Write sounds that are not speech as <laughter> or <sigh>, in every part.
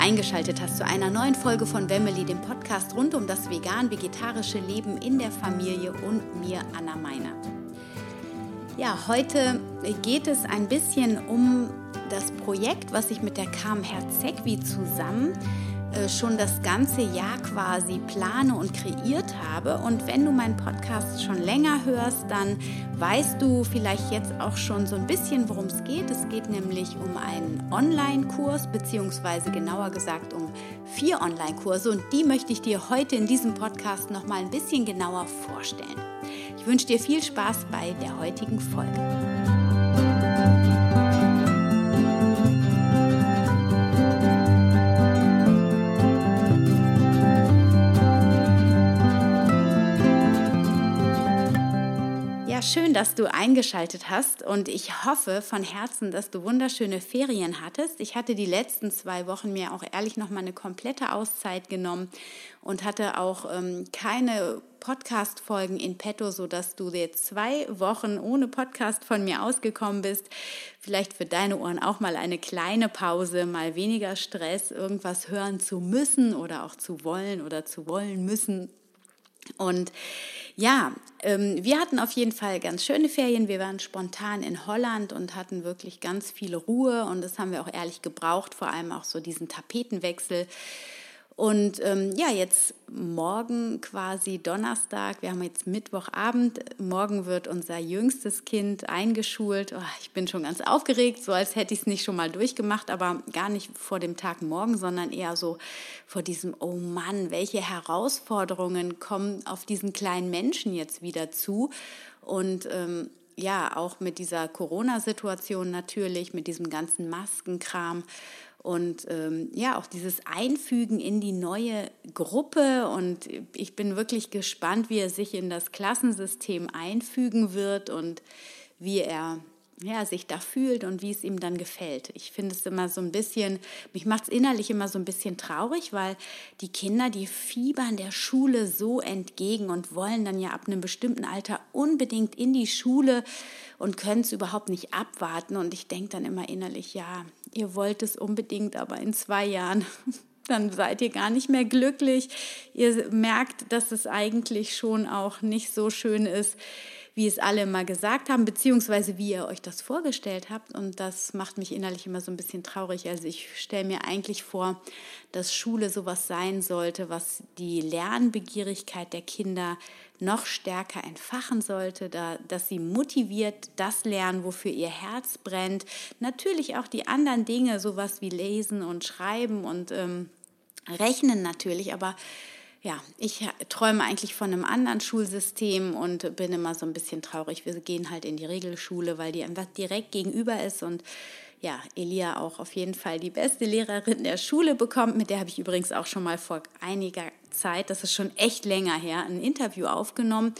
eingeschaltet hast zu einer neuen Folge von Wemmeli, dem Podcast rund um das vegan-vegetarische Leben in der Familie und mir, Anna Meinert. Ja, heute geht es ein bisschen um das Projekt, was ich mit der Carmen Herzegwi zusammen schon das ganze Jahr quasi plane und kreiert habe. Und wenn du meinen Podcast schon länger hörst, dann weißt du vielleicht jetzt auch schon so ein bisschen, worum es geht. Es geht nämlich um einen Online-Kurs, beziehungsweise genauer gesagt um vier Online-Kurse. Und die möchte ich dir heute in diesem Podcast noch mal ein bisschen genauer vorstellen. Ich wünsche dir viel Spaß bei der heutigen Folge. Schön, dass du eingeschaltet hast und ich hoffe von Herzen, dass du wunderschöne Ferien hattest. Ich hatte die letzten zwei Wochen mir auch ehrlich noch mal eine komplette Auszeit genommen und hatte auch ähm, keine Podcast-Folgen in petto, sodass du jetzt zwei Wochen ohne Podcast von mir ausgekommen bist. Vielleicht für deine Ohren auch mal eine kleine Pause, mal weniger Stress, irgendwas hören zu müssen oder auch zu wollen oder zu wollen müssen. Und ja, ähm, wir hatten auf jeden Fall ganz schöne Ferien. Wir waren spontan in Holland und hatten wirklich ganz viel Ruhe und das haben wir auch ehrlich gebraucht, vor allem auch so diesen Tapetenwechsel. Und ähm, ja, jetzt morgen quasi Donnerstag, wir haben jetzt Mittwochabend, morgen wird unser jüngstes Kind eingeschult. Oh, ich bin schon ganz aufgeregt, so als hätte ich es nicht schon mal durchgemacht, aber gar nicht vor dem Tag morgen, sondern eher so vor diesem, oh Mann, welche Herausforderungen kommen auf diesen kleinen Menschen jetzt wieder zu. Und ähm, ja, auch mit dieser Corona-Situation natürlich, mit diesem ganzen Maskenkram. Und ähm, ja, auch dieses Einfügen in die neue Gruppe. Und ich bin wirklich gespannt, wie er sich in das Klassensystem einfügen wird und wie er ja, sich da fühlt und wie es ihm dann gefällt. Ich finde es immer so ein bisschen, mich macht es innerlich immer so ein bisschen traurig, weil die Kinder, die fiebern der Schule so entgegen und wollen dann ja ab einem bestimmten Alter unbedingt in die Schule und können es überhaupt nicht abwarten. Und ich denke dann immer innerlich, ja, ihr wollt es unbedingt, aber in zwei Jahren <laughs> dann seid ihr gar nicht mehr glücklich. Ihr merkt, dass es eigentlich schon auch nicht so schön ist, wie es alle immer gesagt haben, beziehungsweise wie ihr euch das vorgestellt habt. Und das macht mich innerlich immer so ein bisschen traurig. Also ich stelle mir eigentlich vor, dass Schule sowas sein sollte, was die Lernbegierigkeit der Kinder noch stärker entfachen sollte, da, dass sie motiviert das lernen, wofür ihr Herz brennt. Natürlich auch die anderen Dinge, sowas wie Lesen und Schreiben und ähm, Rechnen natürlich, aber ja, ich träume eigentlich von einem anderen Schulsystem und bin immer so ein bisschen traurig. Wir gehen halt in die Regelschule, weil die einfach direkt gegenüber ist und ja, Elia auch auf jeden Fall die beste Lehrerin der Schule bekommt. Mit der habe ich übrigens auch schon mal vor einiger Zeit, das ist schon echt länger her, ein Interview aufgenommen.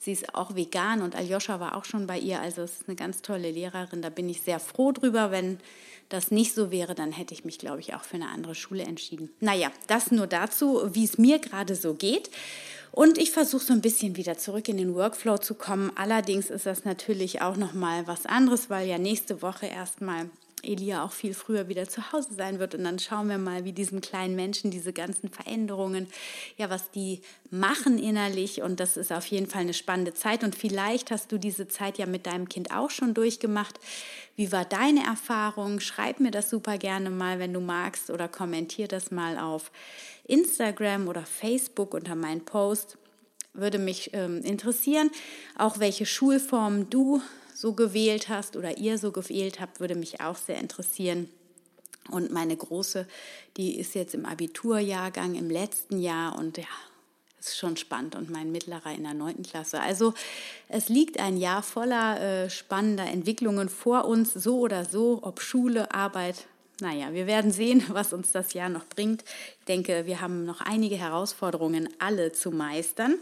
Sie ist auch vegan und Aljoscha war auch schon bei ihr. Also es ist eine ganz tolle Lehrerin. Da bin ich sehr froh drüber, wenn das nicht so wäre, dann hätte ich mich, glaube ich, auch für eine andere Schule entschieden. Naja, das nur dazu, wie es mir gerade so geht. Und ich versuche so ein bisschen wieder zurück in den Workflow zu kommen. Allerdings ist das natürlich auch noch mal was anderes, weil ja nächste Woche erstmal Elia auch viel früher wieder zu Hause sein wird. Und dann schauen wir mal, wie diesen kleinen Menschen diese ganzen Veränderungen, ja, was die machen innerlich. Und das ist auf jeden Fall eine spannende Zeit. Und vielleicht hast du diese Zeit ja mit deinem Kind auch schon durchgemacht. Wie war deine Erfahrung? Schreib mir das super gerne mal, wenn du magst, oder kommentier das mal auf Instagram oder Facebook unter meinen Post. Würde mich ähm, interessieren, auch welche Schulformen du so gewählt hast oder ihr so gewählt habt, würde mich auch sehr interessieren. Und meine Große, die ist jetzt im Abiturjahrgang im letzten Jahr und ja, ist schon spannend. Und mein Mittlerer in der neunten Klasse. Also es liegt ein Jahr voller äh, spannender Entwicklungen vor uns, so oder so, ob Schule, Arbeit. Naja, wir werden sehen, <laughs> was uns das Jahr noch bringt. Ich denke, wir haben noch einige Herausforderungen alle zu meistern.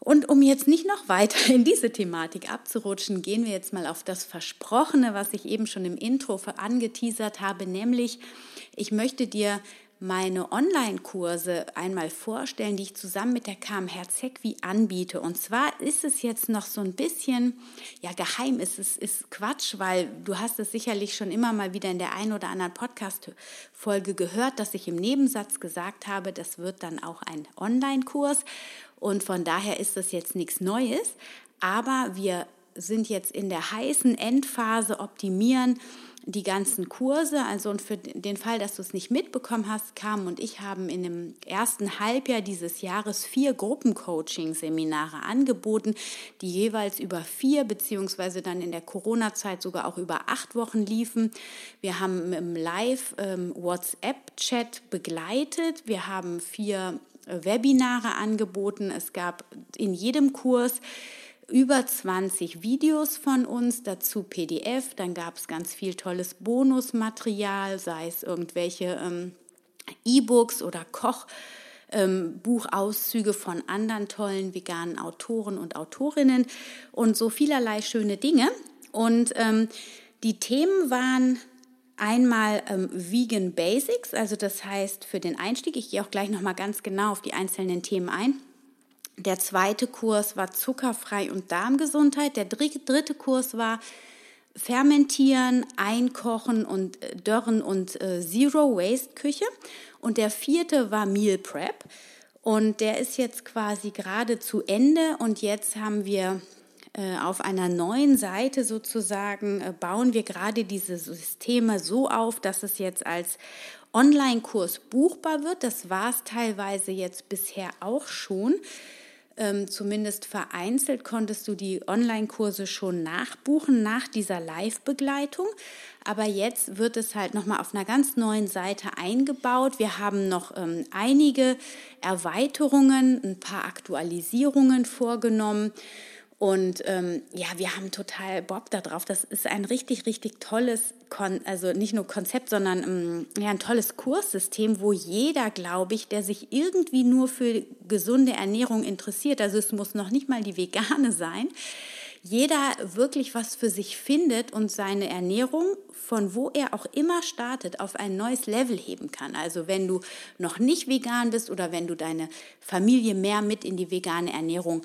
Und um jetzt nicht noch weiter <laughs> in diese Thematik abzurutschen, gehen wir jetzt mal auf das Versprochene, was ich eben schon im Intro angeteasert habe, nämlich ich möchte dir meine Online-Kurse einmal vorstellen, die ich zusammen mit der KM Herzegwi anbiete. Und zwar ist es jetzt noch so ein bisschen, ja, geheim ist es ist Quatsch, weil du hast es sicherlich schon immer mal wieder in der einen oder anderen Podcast-Folge gehört, dass ich im Nebensatz gesagt habe, das wird dann auch ein Online-Kurs. Und von daher ist das jetzt nichts Neues. Aber wir sind jetzt in der heißen Endphase, optimieren die ganzen Kurse. Also und für den Fall, dass du es nicht mitbekommen hast, Carmen und ich haben in dem ersten Halbjahr dieses Jahres vier Gruppencoaching-Seminare angeboten, die jeweils über vier beziehungsweise dann in der Corona-Zeit sogar auch über acht Wochen liefen. Wir haben im Live-WhatsApp-Chat ähm, begleitet. Wir haben vier Webinare angeboten. Es gab in jedem Kurs über 20 Videos von uns, dazu PDF, dann gab es ganz viel tolles Bonusmaterial, sei es irgendwelche ähm, E-Books oder Kochbuchauszüge ähm, von anderen tollen veganen Autoren und Autorinnen und so vielerlei schöne Dinge. Und ähm, die Themen waren einmal ähm, Vegan Basics, also das heißt für den Einstieg, ich gehe auch gleich nochmal ganz genau auf die einzelnen Themen ein der zweite Kurs war zuckerfrei und Darmgesundheit. Der dritte Kurs war Fermentieren, Einkochen und äh, Dörren und äh, Zero Waste Küche. Und der vierte war Meal Prep. Und der ist jetzt quasi gerade zu Ende. Und jetzt haben wir äh, auf einer neuen Seite sozusagen, bauen wir gerade diese Systeme so auf, dass es jetzt als Online-Kurs buchbar wird. Das war es teilweise jetzt bisher auch schon. Ähm, zumindest vereinzelt konntest du die Online-Kurse schon nachbuchen nach dieser Live-Begleitung. Aber jetzt wird es halt nochmal auf einer ganz neuen Seite eingebaut. Wir haben noch ähm, einige Erweiterungen, ein paar Aktualisierungen vorgenommen. Und ähm, ja, wir haben total Bock darauf. Das ist ein richtig, richtig tolles, Kon also nicht nur Konzept, sondern ähm, ja, ein tolles Kurssystem, wo jeder, glaube ich, der sich irgendwie nur für gesunde Ernährung interessiert, also es muss noch nicht mal die vegane sein, jeder wirklich was für sich findet und seine Ernährung, von wo er auch immer startet, auf ein neues Level heben kann. Also wenn du noch nicht vegan bist oder wenn du deine Familie mehr mit in die vegane Ernährung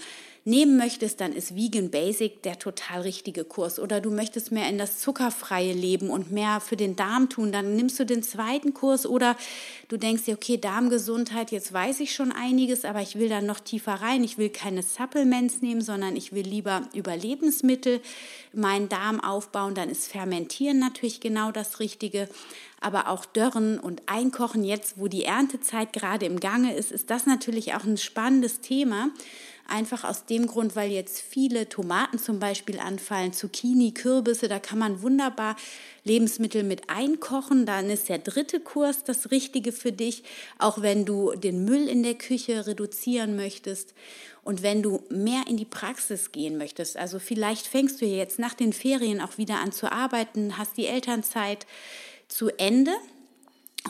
nehmen möchtest, dann ist Vegan Basic der total richtige Kurs. Oder du möchtest mehr in das zuckerfreie Leben und mehr für den Darm tun, dann nimmst du den zweiten Kurs. Oder du denkst dir, okay, Darmgesundheit, jetzt weiß ich schon einiges, aber ich will dann noch tiefer rein. Ich will keine Supplements nehmen, sondern ich will lieber über Lebensmittel meinen Darm aufbauen. Dann ist Fermentieren natürlich genau das Richtige aber auch Dörren und Einkochen jetzt, wo die Erntezeit gerade im Gange ist, ist das natürlich auch ein spannendes Thema. Einfach aus dem Grund, weil jetzt viele Tomaten zum Beispiel anfallen, Zucchini, Kürbisse, da kann man wunderbar Lebensmittel mit einkochen. Dann ist der dritte Kurs das Richtige für dich, auch wenn du den Müll in der Küche reduzieren möchtest. Und wenn du mehr in die Praxis gehen möchtest, also vielleicht fängst du jetzt nach den Ferien auch wieder an zu arbeiten, hast die Elternzeit zu Ende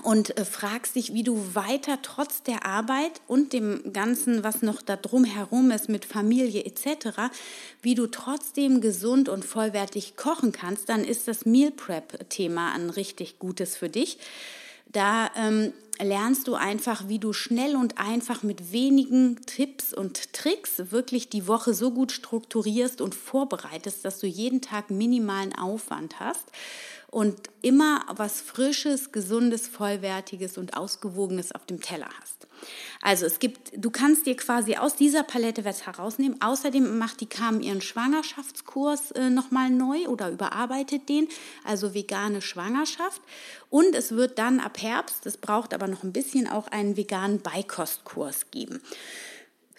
und äh, fragst dich, wie du weiter trotz der Arbeit und dem Ganzen, was noch da drum herum ist mit Familie etc., wie du trotzdem gesund und vollwertig kochen kannst, dann ist das Meal Prep-Thema ein richtig gutes für dich. Da ähm, lernst du einfach, wie du schnell und einfach mit wenigen Tipps und Tricks wirklich die Woche so gut strukturierst und vorbereitest, dass du jeden Tag minimalen Aufwand hast und immer was Frisches, Gesundes, Vollwertiges und Ausgewogenes auf dem Teller hast. Also es gibt, du kannst dir quasi aus dieser Palette was herausnehmen. Außerdem macht die Carmen ihren Schwangerschaftskurs äh, nochmal neu oder überarbeitet den, also vegane Schwangerschaft. Und es wird dann ab Herbst, das braucht aber noch ein bisschen, auch einen veganen Beikostkurs geben.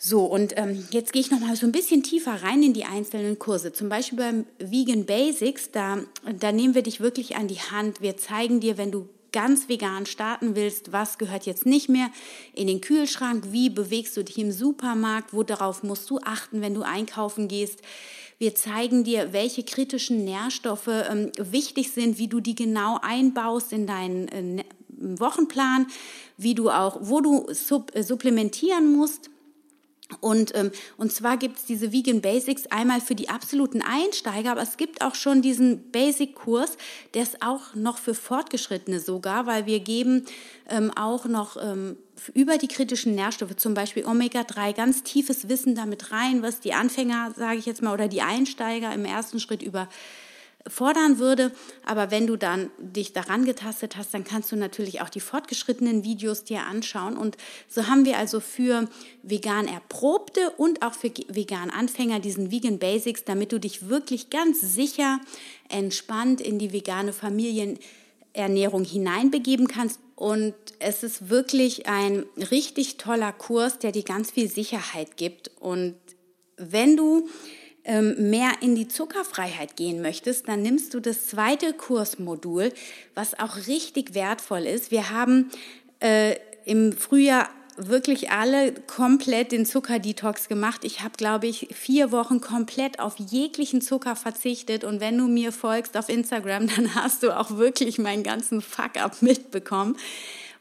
So, und ähm, jetzt gehe ich noch mal so ein bisschen tiefer rein in die einzelnen Kurse. Zum Beispiel beim Vegan Basics, da, da nehmen wir dich wirklich an die Hand. Wir zeigen dir, wenn du ganz vegan starten willst, was gehört jetzt nicht mehr in den Kühlschrank, wie bewegst du dich im Supermarkt, worauf musst du achten, wenn du einkaufen gehst. Wir zeigen dir, welche kritischen Nährstoffe ähm, wichtig sind, wie du die genau einbaust in deinen äh, Wochenplan, wie du auch, wo du äh, supplementieren musst Und, ähm, und zwar gibt es diese Vegan Basics einmal für die absoluten Einsteiger, aber es gibt auch schon diesen Basic-Kurs, der ist auch noch für Fortgeschrittene sogar, weil wir geben ähm, auch noch ähm, über die kritischen Nährstoffe, zum Beispiel Omega-3, ganz tiefes Wissen damit rein, was die Anfänger, sage ich jetzt mal, oder die Einsteiger im ersten Schritt über fordern würde. Aber wenn du dann dich daran getastet hast, dann kannst du natürlich auch die fortgeschrittenen Videos dir anschauen. Und so haben wir also für vegan Erprobte und auch für vegan Anfänger diesen Vegan Basics, damit du dich wirklich ganz sicher entspannt in die vegane Familienernährung hineinbegeben kannst. Und es ist wirklich ein richtig toller Kurs, der dir ganz viel Sicherheit gibt. Und wenn du mehr in die Zuckerfreiheit gehen möchtest, dann nimmst du das zweite Kursmodul, was auch richtig wertvoll ist. Wir haben äh, im Frühjahr wirklich alle komplett den Zuckerdetox gemacht. Ich habe, glaube ich, vier Wochen komplett auf jeglichen Zucker verzichtet. Und wenn du mir folgst auf Instagram, <laughs> dann hast du auch wirklich meinen ganzen Fuck-up mitbekommen,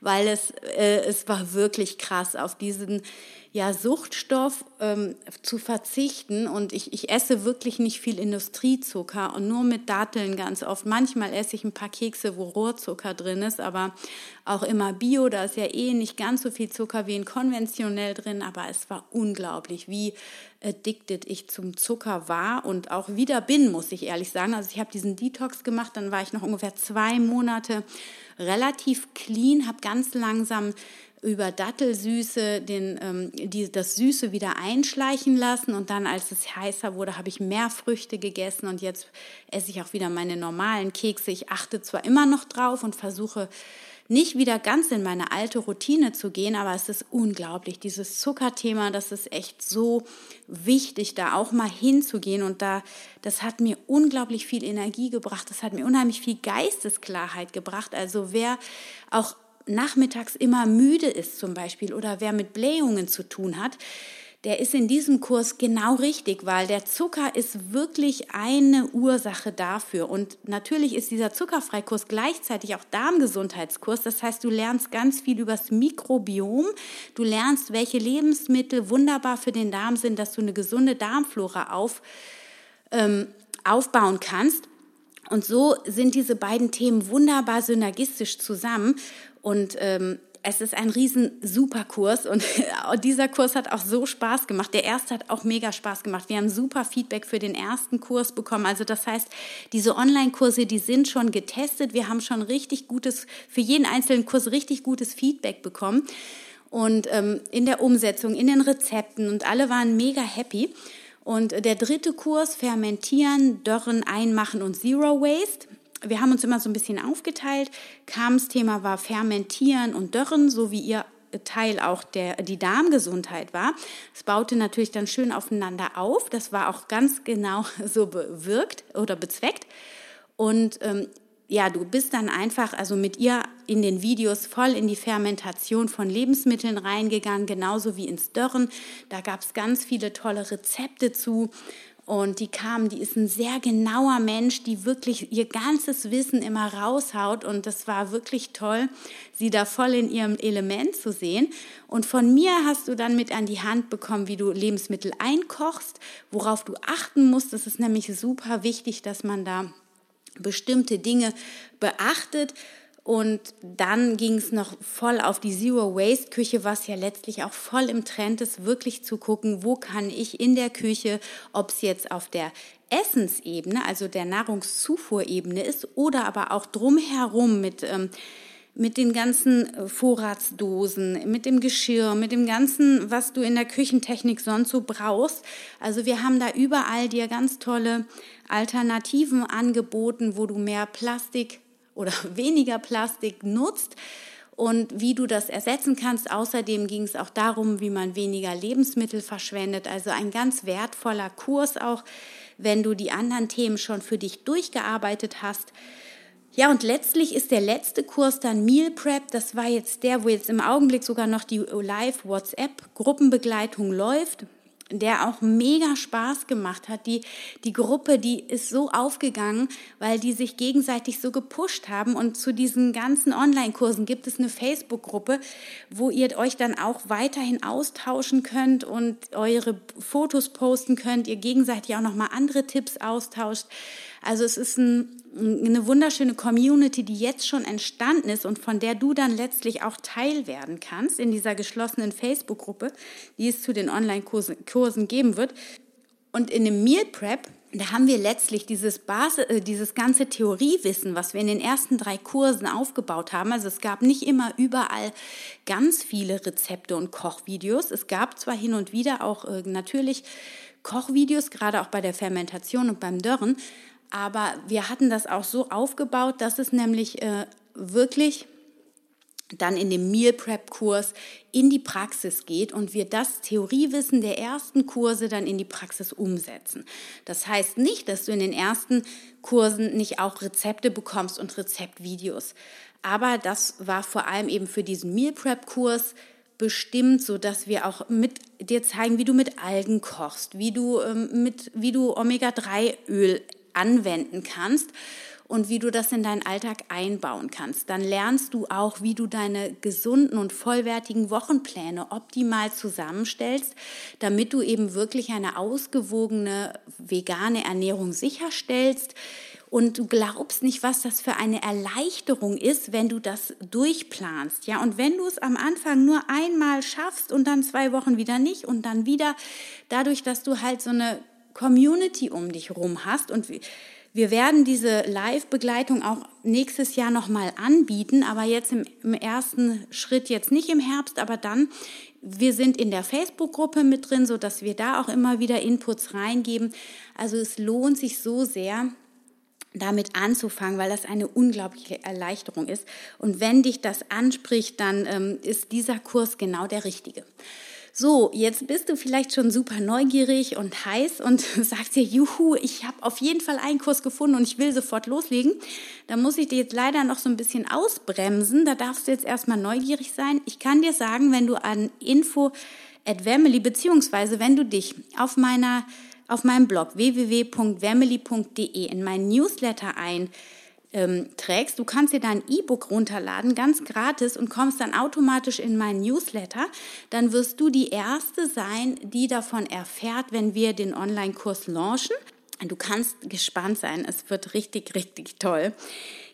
weil es, äh, es war wirklich krass auf diesen ja, Suchtstoff ähm, zu verzichten. Und ich, ich esse wirklich nicht viel Industriezucker und nur mit Datteln ganz oft. Manchmal esse ich ein paar Kekse, wo Rohrzucker drin ist, aber auch immer Bio. Da ist ja eh nicht ganz so viel Zucker wie in konventionell drin, aber es war unglaublich, wie addicted ich zum Zucker war und auch wieder bin, muss ich ehrlich sagen. Also ich habe diesen Detox gemacht, dann war ich noch ungefähr zwei Monate relativ clean, habe ganz langsam über Dattelsüße den, ähm, die, das Süße wieder einschleichen lassen und dann, als es heißer wurde, habe ich mehr Früchte gegessen und jetzt esse ich auch wieder meine normalen Kekse. Ich achte zwar immer noch drauf und versuche nicht wieder ganz in meine alte Routine zu gehen, aber es ist unglaublich, dieses Zuckerthema, das ist echt so wichtig, da auch mal hinzugehen und da, das hat mir unglaublich viel Energie gebracht, das hat mir unheimlich viel Geistesklarheit gebracht. Also wer auch nachmittags immer müde ist zum Beispiel oder wer mit Blähungen zu tun hat, der ist in diesem Kurs genau richtig, weil der Zucker ist wirklich eine Ursache dafür. Und natürlich ist dieser Zuckerfreikurs gleichzeitig auch Darmgesundheitskurs. Das heißt, du lernst ganz viel über das Mikrobiom. Du lernst, welche Lebensmittel wunderbar für den Darm sind, dass du eine gesunde Darmflora auf, ähm, aufbauen kannst. Und so sind diese beiden Themen wunderbar synergistisch zusammen. Und ähm, es ist ein riesen super Kurs und <laughs> dieser Kurs hat auch so Spaß gemacht. Der erste hat auch mega Spaß gemacht. Wir haben super Feedback für den ersten Kurs bekommen. Also das heißt, diese Online-Kurse, die sind schon getestet. Wir haben schon richtig gutes, für jeden einzelnen Kurs richtig gutes Feedback bekommen. Und ähm, in der Umsetzung, in den Rezepten und alle waren mega happy. Und der dritte Kurs, Fermentieren, Dörren, Einmachen und Zero Waste wir haben uns immer so ein bisschen aufgeteilt. Kams Thema war Fermentieren und Dörren, so wie ihr Teil auch der, die Darmgesundheit war. Es baute natürlich dann schön aufeinander auf. Das war auch ganz genau <laughs> so bewirkt oder bezweckt. Und ähm, ja, du bist dann einfach, also mit ihr in den Videos voll in die Fermentation von Lebensmitteln reingegangen, genauso wie ins Dörren. Da gab es ganz viele tolle Rezepte zu. Und die kam, die ist ein sehr genauer Mensch, die wirklich ihr ganzes Wissen immer raushaut. Und das war wirklich toll, sie da voll in ihrem Element zu sehen. Und von mir hast du dann mit an die Hand bekommen, wie du Lebensmittel einkochst, worauf du achten musst. Das ist nämlich super wichtig, dass man da bestimmte Dinge beachtet. Und dann ging es noch voll auf die Zero-Waste-Küche, was ja letztlich auch voll im Trend ist, wirklich zu gucken, wo kann ich in der Küche, ob es jetzt auf der Essensebene, also der Nahrungszufuhrebene ist, oder aber auch drumherum mit, ähm, mit den ganzen äh, Vorratsdosen, mit dem Geschirr, mit dem ganzen, was du in der Küchentechnik sonst so brauchst. Also wir haben da überall dir ganz tolle Alternativen angeboten, wo du mehr Plastik oder <laughs> weniger Plastik nutzt und wie du das ersetzen kannst. Außerdem ging es auch darum, wie man weniger Lebensmittel verschwendet. Also ein ganz wertvoller Kurs auch, wenn du die anderen Themen schon für dich durchgearbeitet hast. Ja, und letztlich ist der letzte Kurs dann Meal Prep. Das war jetzt der, wo jetzt im Augenblick sogar noch die Live-WhatsApp-Gruppenbegleitung läuft. Der auch mega Spaß gemacht hat. Die, die Gruppe, die ist so aufgegangen, weil die sich gegenseitig so gepusht haben. Und zu diesen ganzen Online-Kursen gibt es eine Facebook-Gruppe, wo ihr euch dann auch weiterhin austauschen könnt und eure Fotos posten könnt, ihr gegenseitig auch nochmal andere Tipps austauscht. Also es ist ein, eine wunderschöne Community, die jetzt schon entstanden ist und von der du dann letztlich auch Teil werden kannst in dieser geschlossenen Facebook-Gruppe, die es zu den Online-Kursen geben wird. Und in dem Meal Prep, da haben wir letztlich dieses, Basis, äh, dieses ganze Theoriewissen, was wir in den ersten drei Kursen aufgebaut haben. Also es gab nicht immer überall ganz viele Rezepte und Kochvideos. Es gab zwar hin und wieder auch äh, natürlich Kochvideos, gerade auch bei der Fermentation und beim Dörren, aber wir hatten das auch so aufgebaut, dass es nämlich äh, wirklich dann in dem Meal Prep Kurs in die Praxis geht und wir das Theoriewissen der ersten Kurse dann in die Praxis umsetzen. Das heißt nicht, dass du in den ersten Kursen nicht auch Rezepte bekommst und Rezeptvideos. Aber das war vor allem eben für diesen Meal Prep Kurs bestimmt, so dass wir auch mit dir zeigen, wie du mit Algen kochst, wie du ähm, mit wie du Omega 3 Öl anwenden kannst und wie du das in deinen Alltag einbauen kannst. Dann lernst du auch, wie du deine gesunden und vollwertigen Wochenpläne optimal zusammenstellst, damit du eben wirklich eine ausgewogene vegane Ernährung sicherstellst. Und du glaubst nicht, was das für eine Erleichterung ist, wenn du das durchplanst. Ja, und wenn du es am Anfang nur einmal schaffst und dann zwei Wochen wieder nicht und dann wieder, dadurch, dass du halt so eine Community um dich rum hast und wir werden diese Live-Begleitung auch nächstes Jahr nochmal anbieten, aber jetzt im, im, ersten Schritt jetzt nicht im Herbst, aber dann, wir sind in der Facebook-Gruppe mit drin, sodass wir da auch immer wieder Inputs reingeben. Also es lohnt sich so sehr, damit anzufangen, weil das eine unglaubliche Erleichterung ist. Und wenn dich das anspricht, dann ähm, ist dieser Kurs genau der richtige. So, jetzt bist du vielleicht schon super neugierig und heiß und <laughs> sagst dir, juhu, ich habe auf jeden Fall einen Kurs gefunden und ich will sofort loslegen. Da muss ich dir jetzt leider noch so ein bisschen ausbremsen. Da darfst du jetzt erstmal neugierig sein. Ich kann dir sagen, wenn du an info at Family, beziehungsweise wenn du dich auf meiner auf meinem Blog www.vermily.de in meinen Newsletter ein ähm, trägst. Du kannst dir dein E-Book runterladen, ganz gratis und kommst dann automatisch in meinen Newsletter. Dann wirst du die Erste sein, die davon erfährt, wenn wir den Online-Kurs launchen. Du kannst gespannt sein, es wird richtig, richtig toll.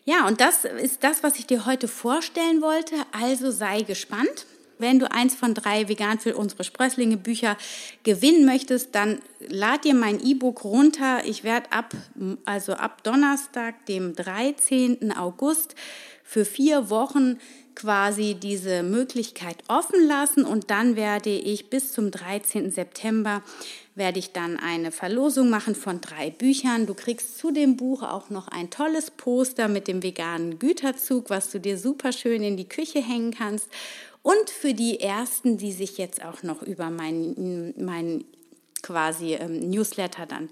Ja, und das ist das, was ich dir heute vorstellen wollte. Also sei gespannt. Wenn du eins von drei Vegan für unsere Sprösslinge Bücher gewinnen möchtest, dann lad dir mein E-Book runter. Ich werde ab, also ab Donnerstag, dem 13. August, für vier Wochen quasi diese Möglichkeit offen lassen und dann werde ich bis zum 13. September werde ich dann eine Verlosung machen von drei Büchern. Du kriegst zu dem Buch auch noch ein tolles Poster mit dem veganen Güterzug, was du dir super schön in die Küche hängen kannst. Und für die ersten, die sich jetzt auch noch über meinen mein quasi ähm, Newsletter dann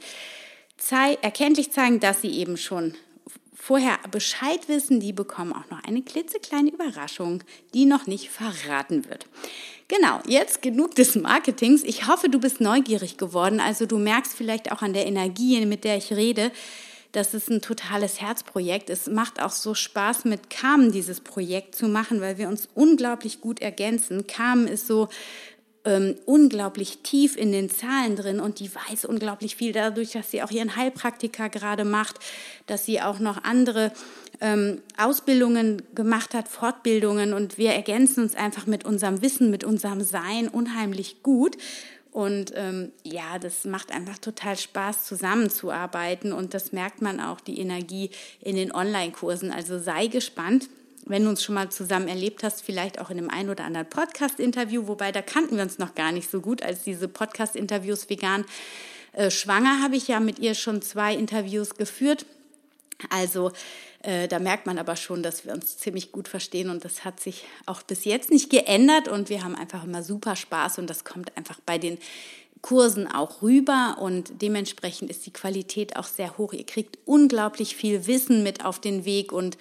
zei erkenntlich zeigen, dass sie eben schon vorher Bescheid wissen, die bekommen auch noch eine klitzekleine Überraschung, die noch nicht verraten wird. Genau, jetzt genug des Marketings. Ich hoffe, du bist neugierig geworden. Also du merkst vielleicht auch an der Energie, mit der ich rede, das ist ein totales Herzprojekt. Es macht auch so Spaß, mit Carmen dieses Projekt zu machen, weil wir uns unglaublich gut ergänzen. Carmen ist so ähm, unglaublich tief in den Zahlen drin und die weiß unglaublich viel dadurch, dass sie auch ihren Heilpraktiker gerade macht, dass sie auch noch andere ähm, Ausbildungen gemacht hat, Fortbildungen und wir ergänzen uns einfach mit unserem Wissen, mit unserem Sein unheimlich gut. Und ähm, ja, das macht einfach total Spaß, zusammenzuarbeiten. Und das merkt man auch, die Energie in den Online-Kursen. Also sei gespannt, wenn du uns schon mal zusammen erlebt hast, vielleicht auch in einem ein oder anderen Podcast-Interview. Wobei, da kannten wir uns noch gar nicht so gut als diese Podcast-Interviews vegan. Äh, schwanger habe ich ja mit ihr schon zwei Interviews geführt. Also äh, da merkt man aber schon, dass wir uns ziemlich gut verstehen und das hat sich auch bis jetzt nicht geändert und wir haben einfach immer super Spaß und das kommt einfach bei den Kursen auch rüber und dementsprechend ist die Qualität auch sehr hoch. Ihr kriegt unglaublich viel Wissen mit auf den Weg und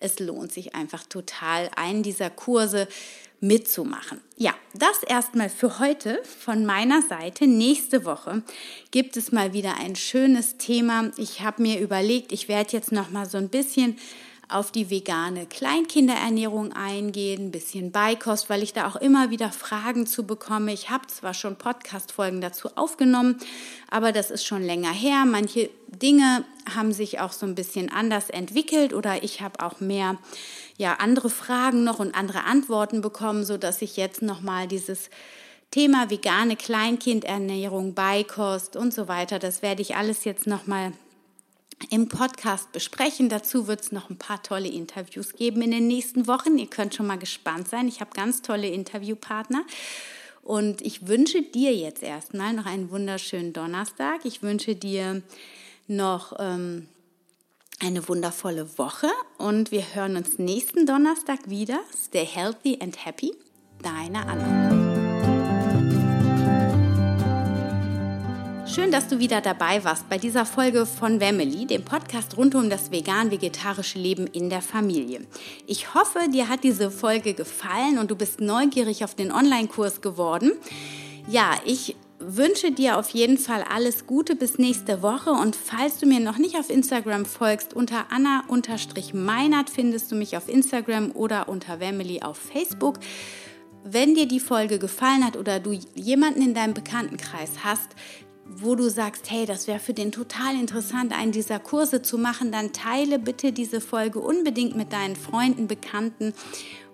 es lohnt sich einfach total. Einen dieser Kurse mitzumachen. Ja, das erstmal für heute von meiner Seite. Nächste Woche gibt es mal wieder ein schönes Thema. Ich habe mir überlegt, ich werde jetzt noch mal so ein bisschen auf die vegane Kleinkinderernährung eingehen, ein bisschen Beikost, weil ich da auch immer wieder Fragen zu bekomme. Ich habe zwar schon Podcast-Folgen dazu aufgenommen, aber das ist schon länger her. Manche Dinge haben sich auch so ein bisschen anders entwickelt oder ich habe auch mehr ja andere Fragen noch und andere Antworten bekommen, so dass ich jetzt noch mal dieses Thema vegane Kleinkindernährung, Beikost und so weiter, das werde ich alles jetzt noch mal im Podcast besprechen. Dazu wird es noch ein paar tolle Interviews geben in den nächsten Wochen. Ihr könnt schon mal gespannt sein. Ich habe ganz tolle Interviewpartner. Und ich wünsche dir jetzt erstmal noch einen wunderschönen Donnerstag. Ich wünsche dir noch ähm, eine wundervolle Woche und wir hören uns nächsten Donnerstag wieder. Stay healthy and happy. Deine Anna. Schön, dass du wieder dabei warst bei dieser Folge von Family, dem Podcast rund um das vegan-vegetarische Leben in der Familie. Ich hoffe, dir hat diese Folge gefallen und du bist neugierig auf den Online-Kurs geworden. Ja, ich wünsche dir auf jeden Fall alles Gute bis nächste Woche und falls du mir noch nicht auf Instagram folgst, unter Anna-Meinert findest du mich auf Instagram oder unter Family auf Facebook. Wenn dir die Folge gefallen hat oder du jemanden in deinem Bekanntenkreis hast, wo du sagst, hey, das wäre für den total interessant, einen dieser Kurse zu machen, dann teile bitte diese Folge unbedingt mit deinen Freunden, Bekannten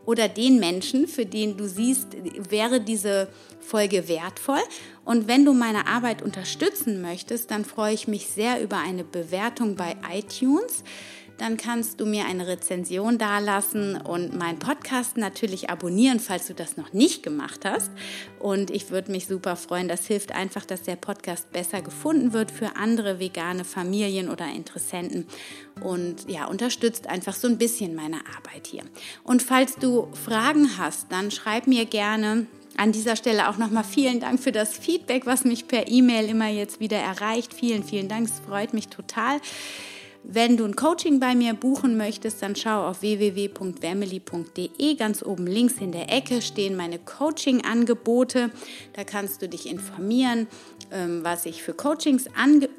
oder den Menschen, für den du siehst, wäre diese Folge wertvoll. Und wenn du meine Arbeit unterstützen möchtest, dann freue ich mich sehr über eine Bewertung bei iTunes dann kannst du mir eine Rezension dalassen und meinen Podcast natürlich abonnieren, falls du das noch nicht gemacht hast. Und ich würde mich super freuen. Das hilft einfach, dass der Podcast besser gefunden wird für andere vegane Familien oder Interessenten und ja, unterstützt einfach so ein bisschen meine Arbeit hier. Und falls du Fragen hast, dann schreib mir gerne an dieser Stelle auch nochmal vielen Dank für das Feedback, was mich per E-Mail immer jetzt wieder erreicht. Vielen, vielen Dank. Es freut mich total. Wenn du ein Coaching bei mir buchen möchtest, dann schau auf www.vermily.de. Ganz oben links in der Ecke stehen meine Coaching-Angebote. Da kannst du dich informieren, ähm, was ich für Coachings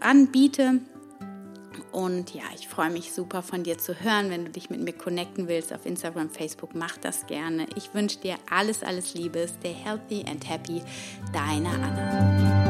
anbiete. Und ja, ich freue mich super von dir zu hören. Wenn du dich mit mir connecten willst auf Instagram, Facebook, mach das gerne. Ich wünsche dir alles, alles Liebe. Stay healthy and happy. Deine Anna.